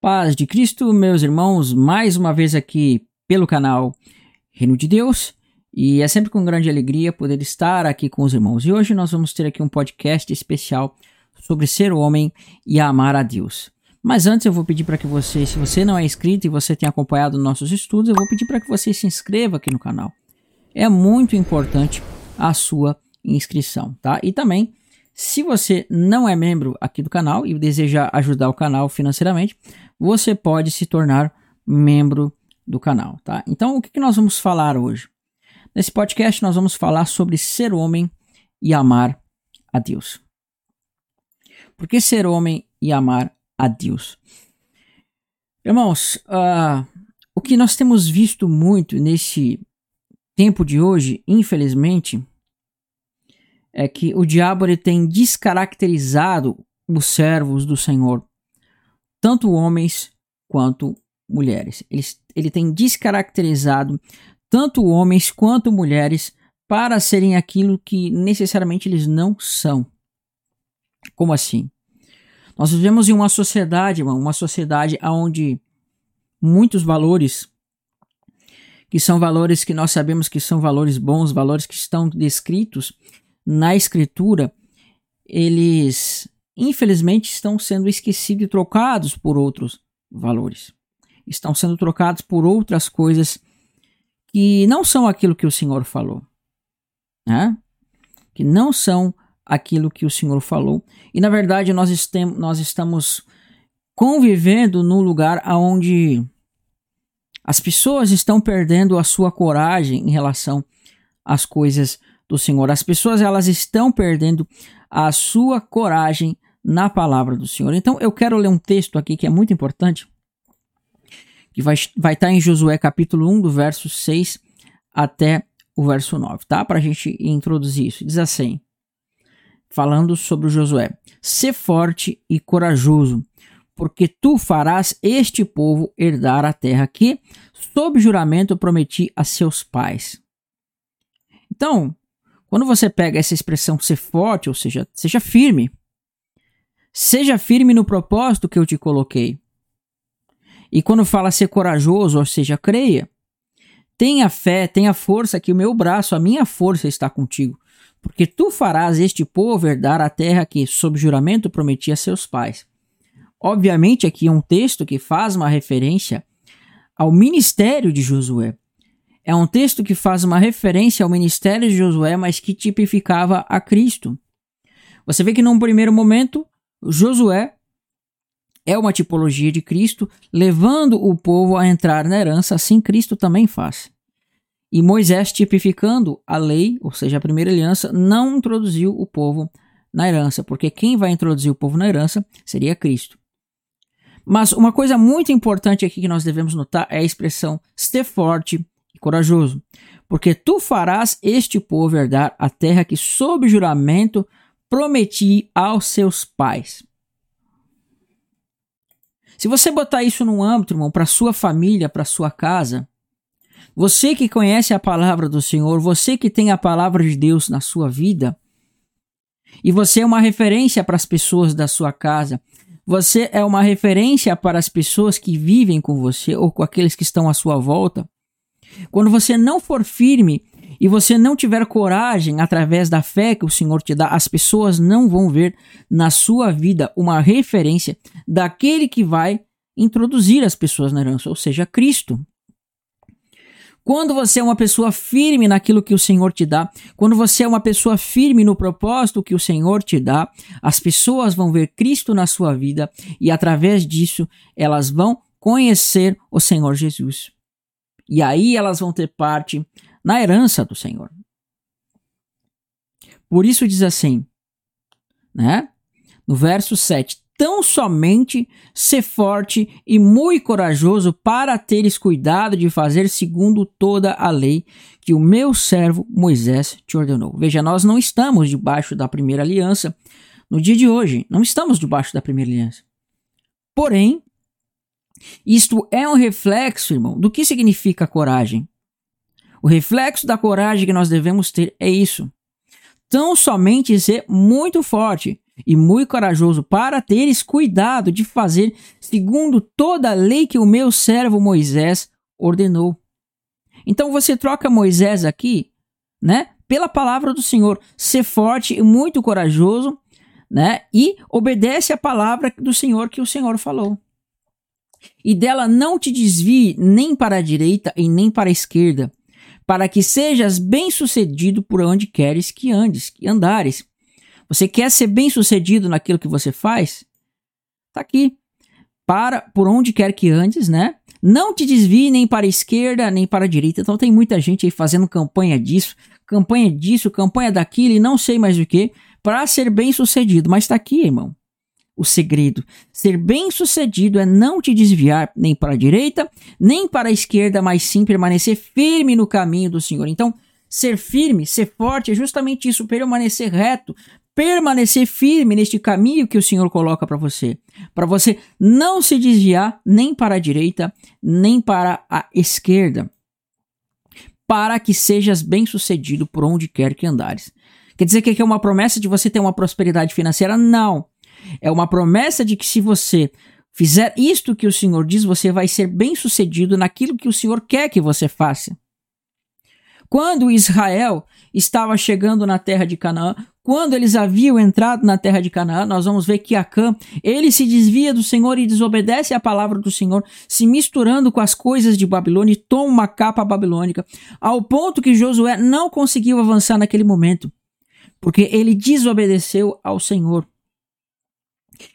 Paz de Cristo, meus irmãos, mais uma vez aqui pelo canal Reino de Deus. E é sempre com grande alegria poder estar aqui com os irmãos. E hoje nós vamos ter aqui um podcast especial sobre ser homem e amar a Deus. Mas antes eu vou pedir para que você, se você não é inscrito e você tem acompanhado nossos estudos, eu vou pedir para que você se inscreva aqui no canal. É muito importante a sua inscrição, tá? E também se você não é membro aqui do canal e deseja ajudar o canal financeiramente, você pode se tornar membro do canal, tá? Então, o que, nós vamos falar hoje? Nesse podcast, nós vamos falar sobre ser homem e amar a Deus. Por que ser homem e amar a Deus? Irmãos, uh, o que nós temos visto muito nesse tempo de hoje, infelizmente, é que o diabo ele tem descaracterizado os servos do Senhor, tanto homens quanto mulheres. Ele, ele tem descaracterizado tanto homens quanto mulheres para serem aquilo que necessariamente eles não são. Como assim? Nós vivemos em uma sociedade, uma sociedade onde muitos valores que são valores que nós sabemos que são valores bons, valores que estão descritos na escritura, eles infelizmente estão sendo esquecidos e trocados por outros valores. Estão sendo trocados por outras coisas que não são aquilo que o Senhor falou. Né? Que não são aquilo que o Senhor falou. E na verdade nós, nós estamos convivendo num lugar onde as pessoas estão perdendo a sua coragem em relação às coisas do Senhor. As pessoas elas estão perdendo a sua coragem na palavra do Senhor. Então eu quero ler um texto aqui que é muito importante, que vai, vai estar em Josué capítulo 1, do verso 6 até o verso 9, tá? Para a gente introduzir isso. Diz assim, falando sobre Josué: Sê forte e corajoso, porque tu farás este povo herdar a terra que, sob juramento, prometi a seus pais. Então, quando você pega essa expressão ser forte, ou seja, seja firme, seja firme no propósito que eu te coloquei. E quando fala ser corajoso, ou seja, creia, tenha fé, tenha força que o meu braço, a minha força está contigo, porque tu farás este povo herdar a terra que, sob juramento, prometi a seus pais. Obviamente, aqui é um texto que faz uma referência ao ministério de Josué. É um texto que faz uma referência ao ministério de Josué, mas que tipificava a Cristo. Você vê que num primeiro momento, Josué é uma tipologia de Cristo, levando o povo a entrar na herança, assim Cristo também faz. E Moisés, tipificando a lei, ou seja, a primeira aliança, não introduziu o povo na herança, porque quem vai introduzir o povo na herança seria Cristo. Mas uma coisa muito importante aqui que nós devemos notar é a expressão ser forte e corajoso, porque tu farás este povo herdar a terra que, sob juramento, prometi aos seus pais. Se você botar isso num âmbito, irmão, para sua família, para sua casa, você que conhece a palavra do Senhor, você que tem a palavra de Deus na sua vida, e você é uma referência para as pessoas da sua casa, você é uma referência para as pessoas que vivem com você ou com aqueles que estão à sua volta. Quando você não for firme e você não tiver coragem através da fé que o Senhor te dá, as pessoas não vão ver na sua vida uma referência daquele que vai introduzir as pessoas na herança, ou seja, Cristo. Quando você é uma pessoa firme naquilo que o Senhor te dá, quando você é uma pessoa firme no propósito que o Senhor te dá, as pessoas vão ver Cristo na sua vida e através disso elas vão conhecer o Senhor Jesus. E aí elas vão ter parte na herança do Senhor. Por isso diz assim, né? No verso 7: Tão somente ser forte e muito corajoso para teres cuidado de fazer segundo toda a lei que o meu servo Moisés te ordenou. Veja, nós não estamos debaixo da primeira aliança no dia de hoje, não estamos debaixo da primeira aliança. Porém, isto é um reflexo, irmão, do que significa coragem. O reflexo da coragem que nós devemos ter é isso. Tão somente ser muito forte. e muito corajoso, para teres cuidado de fazer segundo toda a lei que o meu servo Moisés ordenou. Então você troca Moisés aqui, né, pela palavra do Senhor. Ser forte e muito corajoso, né, e obedece a palavra do Senhor que o Senhor falou. E dela não te desvie nem para a direita e nem para a esquerda, para que sejas bem-sucedido por onde queres que andes, que andares. Você quer ser bem-sucedido naquilo que você faz? Tá aqui. Para por onde quer que andes, né? Não te desvie nem para a esquerda nem para a direita. Então tem muita gente aí fazendo campanha disso, campanha disso, campanha daquilo e não sei mais o que, para ser bem-sucedido. Mas está aqui, irmão. O segredo. Ser bem-sucedido é não te desviar nem para a direita, nem para a esquerda, mas sim permanecer firme no caminho do Senhor. Então, ser firme, ser forte é justamente isso, permanecer reto, permanecer firme neste caminho que o Senhor coloca para você, para você não se desviar nem para a direita, nem para a esquerda, para que sejas bem-sucedido por onde quer que andares. Quer dizer que é uma promessa de você ter uma prosperidade financeira? Não. É uma promessa de que se você fizer isto que o Senhor diz, você vai ser bem-sucedido naquilo que o Senhor quer que você faça. Quando Israel estava chegando na terra de Canaã, quando eles haviam entrado na terra de Canaã, nós vamos ver que Acã, ele se desvia do Senhor e desobedece à palavra do Senhor, se misturando com as coisas de Babilônia e toma uma capa babilônica, ao ponto que Josué não conseguiu avançar naquele momento, porque ele desobedeceu ao Senhor.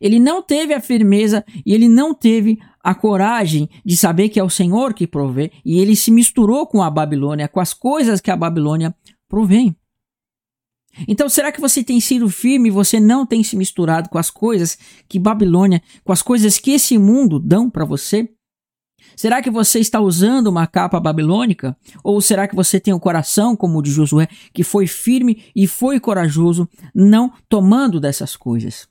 Ele não teve a firmeza e ele não teve a coragem de saber que é o Senhor que provê, e ele se misturou com a Babilônia, com as coisas que a Babilônia provém. Então, será que você tem sido firme e você não tem se misturado com as coisas que Babilônia, com as coisas que esse mundo dão para você? Será que você está usando uma capa babilônica? Ou será que você tem o um coração como o de Josué, que foi firme e foi corajoso, não tomando dessas coisas?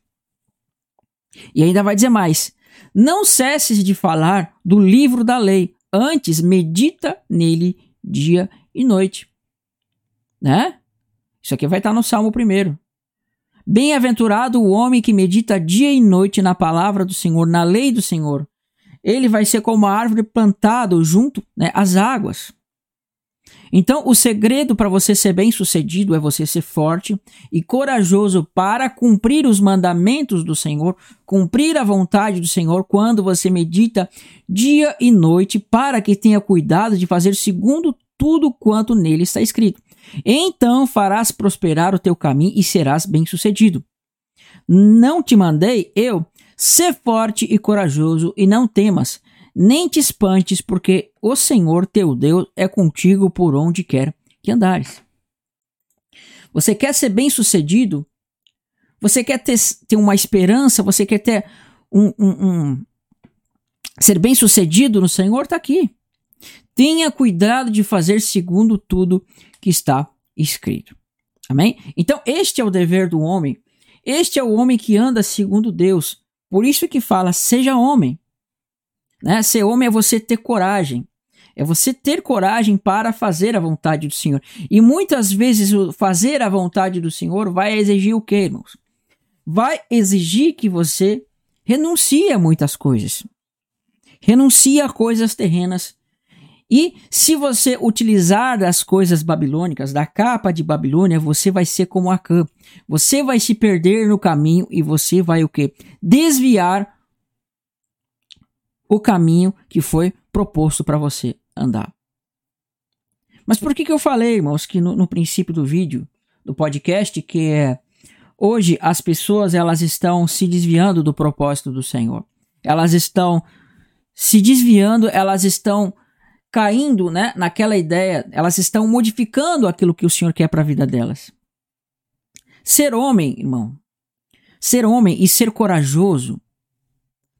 E ainda vai dizer mais: não cesses de falar do livro da lei, antes medita nele dia e noite. Né? Isso aqui vai estar no Salmo 1. Bem-aventurado o homem que medita dia e noite na palavra do Senhor, na lei do Senhor. Ele vai ser como uma árvore plantada junto né, às águas. Então, o segredo para você ser bem-sucedido é você ser forte e corajoso para cumprir os mandamentos do Senhor, cumprir a vontade do Senhor quando você medita dia e noite, para que tenha cuidado de fazer segundo tudo quanto nele está escrito. Então farás prosperar o teu caminho e serás bem-sucedido. Não te mandei eu ser forte e corajoso e não temas nem te espantes, porque o Senhor teu Deus é contigo por onde quer que andares. Você quer ser bem sucedido? Você quer ter, ter uma esperança? Você quer ter um, um, um ser bem sucedido no Senhor? Está aqui. Tenha cuidado de fazer segundo tudo que está escrito. Amém? Então, este é o dever do homem. Este é o homem que anda segundo Deus. Por isso que fala, seja homem. Né? Ser homem é você ter coragem. É você ter coragem para fazer a vontade do Senhor. E muitas vezes fazer a vontade do Senhor vai exigir o quê, irmãos? Vai exigir que você renuncie a muitas coisas. Renuncie a coisas terrenas. E se você utilizar das coisas babilônicas, da capa de Babilônia, você vai ser como Acã. Você vai se perder no caminho e você vai o quê? Desviar o caminho que foi proposto para você andar. Mas por que, que eu falei, irmãos, que no, no princípio do vídeo, do podcast, que é hoje as pessoas elas estão se desviando do propósito do Senhor. Elas estão se desviando, elas estão caindo, né, naquela ideia, elas estão modificando aquilo que o Senhor quer para a vida delas. Ser homem, irmão, ser homem e ser corajoso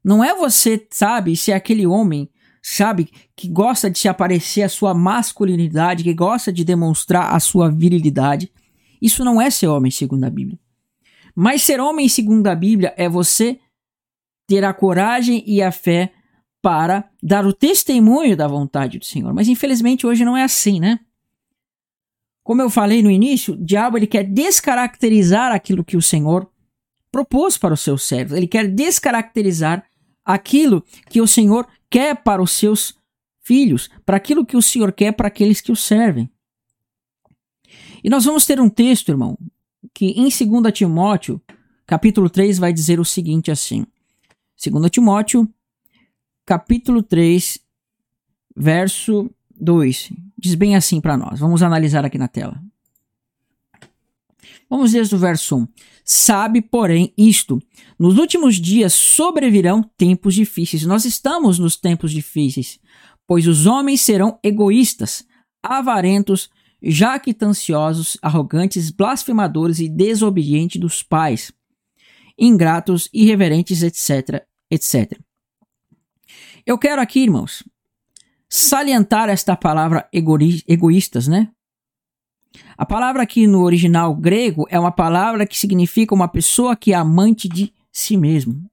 não é você, sabe, ser aquele homem, sabe, que gosta de se aparecer a sua masculinidade, que gosta de demonstrar a sua virilidade. Isso não é ser homem segundo a Bíblia. Mas ser homem segundo a Bíblia é você ter a coragem e a fé para dar o testemunho da vontade do Senhor. Mas infelizmente hoje não é assim, né? Como eu falei no início, o diabo ele quer descaracterizar aquilo que o Senhor propôs para os seus servos. Ele quer descaracterizar aquilo que o Senhor quer para os seus filhos, para aquilo que o Senhor quer para aqueles que o servem. E nós vamos ter um texto, irmão, que em 2 Timóteo, capítulo 3, vai dizer o seguinte assim. 2 Timóteo, capítulo 3, verso 2. Diz bem assim para nós. Vamos analisar aqui na tela. Vamos desde o verso 1. Sabe, porém, isto: nos últimos dias sobrevirão tempos difíceis. Nós estamos nos tempos difíceis, pois os homens serão egoístas, avarentos, jactanciosos, arrogantes, blasfemadores e desobedientes dos pais, ingratos, irreverentes, etc, etc. Eu quero aqui, irmãos, salientar esta palavra egoístas, né? A palavra aqui no original grego é uma palavra que significa uma pessoa que é amante de si mesmo.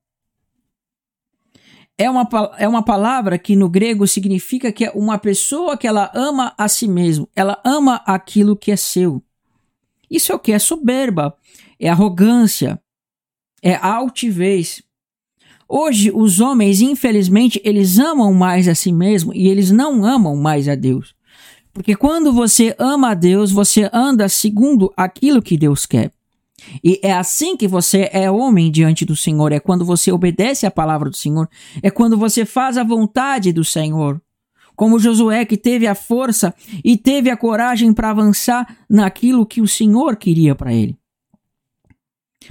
É uma, é uma palavra que no grego significa que é uma pessoa que ela ama a si mesmo, ela ama aquilo que é seu. Isso é o que? É soberba, é arrogância, é altivez. Hoje, os homens, infelizmente, eles amam mais a si mesmo e eles não amam mais a Deus. Porque quando você ama a Deus, você anda segundo aquilo que Deus quer. E é assim que você é homem diante do Senhor, é quando você obedece à palavra do Senhor, é quando você faz a vontade do Senhor. Como Josué, que teve a força e teve a coragem para avançar naquilo que o Senhor queria para ele.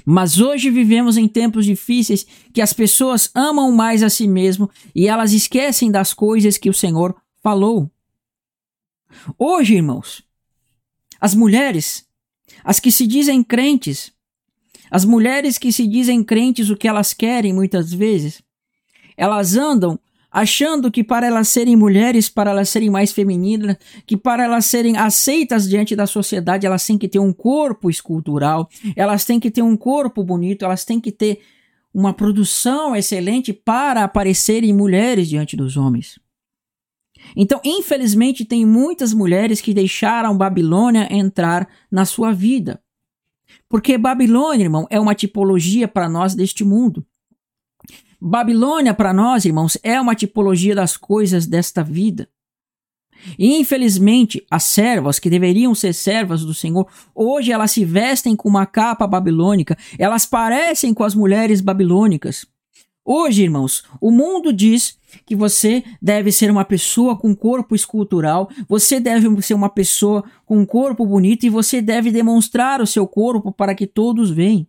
Mas hoje vivemos em tempos difíceis que as pessoas amam mais a si mesmo e elas esquecem das coisas que o Senhor falou. Hoje, irmãos, as mulheres, as que se dizem crentes, as mulheres que se dizem crentes o que elas querem muitas vezes, elas andam achando que para elas serem mulheres, para elas serem mais femininas, que para elas serem aceitas diante da sociedade, elas têm que ter um corpo escultural, elas têm que ter um corpo bonito, elas têm que ter uma produção excelente para aparecerem mulheres diante dos homens. Então, infelizmente, tem muitas mulheres que deixaram Babilônia entrar na sua vida. Porque Babilônia, irmão, é uma tipologia para nós deste mundo. Babilônia, para nós, irmãos, é uma tipologia das coisas desta vida. E, infelizmente, as servas, que deveriam ser servas do Senhor, hoje elas se vestem com uma capa babilônica, elas parecem com as mulheres babilônicas. Hoje, irmãos, o mundo diz que você deve ser uma pessoa com corpo escultural, você deve ser uma pessoa com um corpo bonito e você deve demonstrar o seu corpo para que todos vejam.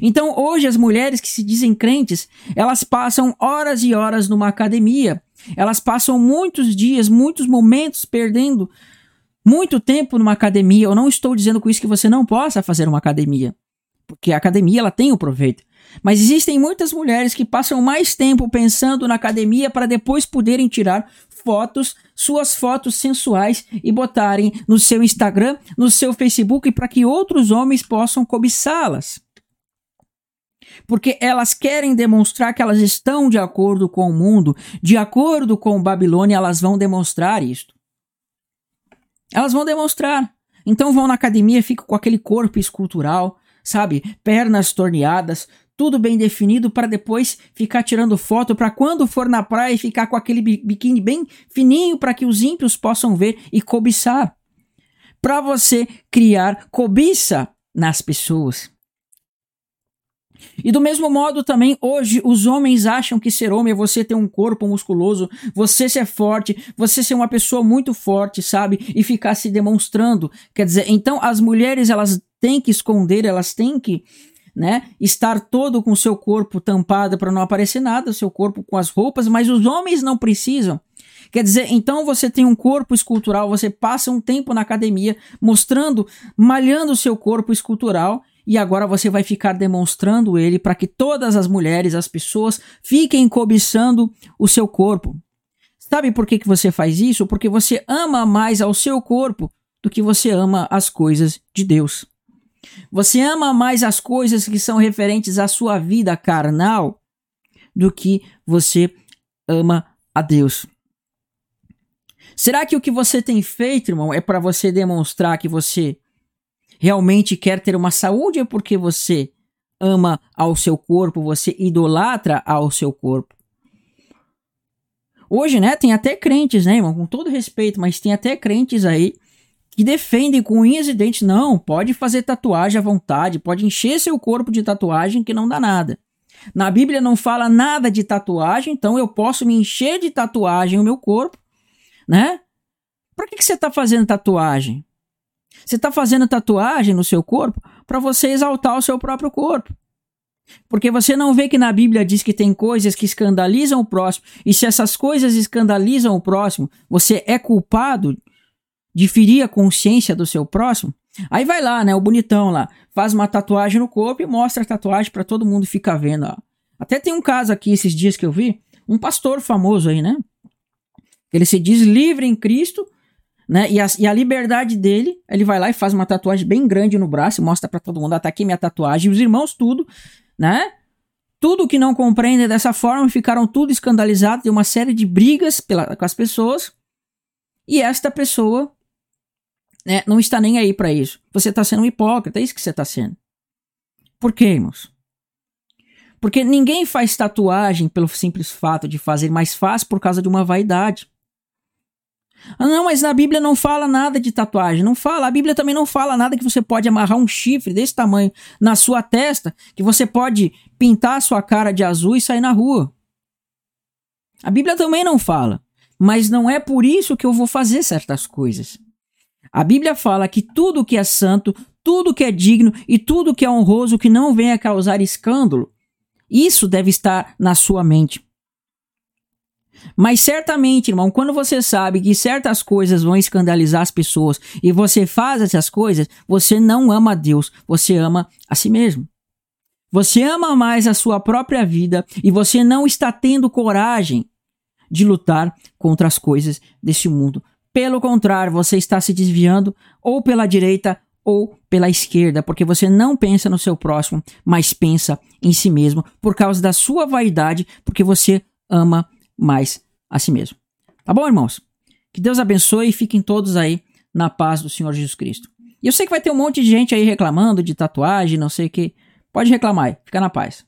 Então, hoje, as mulheres que se dizem crentes, elas passam horas e horas numa academia, elas passam muitos dias, muitos momentos perdendo muito tempo numa academia. Eu não estou dizendo com isso que você não possa fazer uma academia, porque a academia ela tem o proveito. Mas existem muitas mulheres que passam mais tempo pensando na academia para depois poderem tirar fotos, suas fotos sensuais e botarem no seu Instagram, no seu Facebook para que outros homens possam cobiçá-las. Porque elas querem demonstrar que elas estão de acordo com o mundo, de acordo com Babilônia, elas vão demonstrar isto. Elas vão demonstrar. Então vão na academia, ficam com aquele corpo escultural, sabe? Pernas torneadas, tudo bem definido para depois ficar tirando foto para quando for na praia ficar com aquele biquíni bem fininho para que os ímpios possam ver e cobiçar. Para você criar cobiça nas pessoas. E do mesmo modo também hoje os homens acham que ser homem é você ter um corpo musculoso, você ser forte, você ser uma pessoa muito forte, sabe? E ficar se demonstrando. Quer dizer, então as mulheres elas têm que esconder, elas têm que né? Estar todo com o seu corpo tampado para não aparecer nada, seu corpo com as roupas, mas os homens não precisam. Quer dizer, então você tem um corpo escultural, você passa um tempo na academia mostrando, malhando o seu corpo escultural e agora você vai ficar demonstrando ele para que todas as mulheres, as pessoas, fiquem cobiçando o seu corpo. Sabe por que, que você faz isso? Porque você ama mais ao seu corpo do que você ama as coisas de Deus. Você ama mais as coisas que são referentes à sua vida carnal do que você ama a Deus. Será que o que você tem feito, irmão, é para você demonstrar que você realmente quer ter uma saúde ou porque você ama ao seu corpo, você idolatra ao seu corpo. Hoje, né, tem até crentes, né, irmão, com todo respeito, mas tem até crentes aí que defendem com unhas e dentes, não, pode fazer tatuagem à vontade, pode encher seu corpo de tatuagem que não dá nada. Na Bíblia não fala nada de tatuagem, então eu posso me encher de tatuagem o meu corpo, né? Por que, que você está fazendo tatuagem? Você está fazendo tatuagem no seu corpo para você exaltar o seu próprio corpo. Porque você não vê que na Bíblia diz que tem coisas que escandalizam o próximo, e se essas coisas escandalizam o próximo, você é culpado de ferir a consciência do seu próximo? Aí vai lá, né, o bonitão lá, faz uma tatuagem no corpo e mostra a tatuagem para todo mundo ficar vendo, ó. Até tem um caso aqui esses dias que eu vi, um pastor famoso aí, né? Ele se diz livre em Cristo, né? E a, e a liberdade dele, ele vai lá e faz uma tatuagem bem grande no braço mostra para todo mundo, ah, tá aqui minha tatuagem, os irmãos tudo, né? Tudo que não compreendem dessa forma ficaram tudo escandalizados, de uma série de brigas pela, com as pessoas. E esta pessoa né, não está nem aí para isso. Você está sendo um hipócrita, é isso que você está sendo. Por quê, irmãos? Porque ninguém faz tatuagem pelo simples fato de fazer mais fácil por causa de uma vaidade. Ah, não, mas na Bíblia não fala nada de tatuagem. Não fala. A Bíblia também não fala nada que você pode amarrar um chifre desse tamanho na sua testa, que você pode pintar a sua cara de azul e sair na rua. A Bíblia também não fala. Mas não é por isso que eu vou fazer certas coisas. A Bíblia fala que tudo que é santo, tudo que é digno e tudo que é honroso que não venha causar escândalo, isso deve estar na sua mente. Mas certamente, irmão, quando você sabe que certas coisas vão escandalizar as pessoas e você faz essas coisas, você não ama a Deus, você ama a si mesmo. Você ama mais a sua própria vida e você não está tendo coragem de lutar contra as coisas deste mundo. Pelo contrário, você está se desviando ou pela direita ou pela esquerda, porque você não pensa no seu próximo, mas pensa em si mesmo por causa da sua vaidade, porque você ama mais a si mesmo. Tá bom, irmãos? Que Deus abençoe e fiquem todos aí na paz do Senhor Jesus Cristo. E eu sei que vai ter um monte de gente aí reclamando de tatuagem, não sei o que. Pode reclamar aí, fica na paz.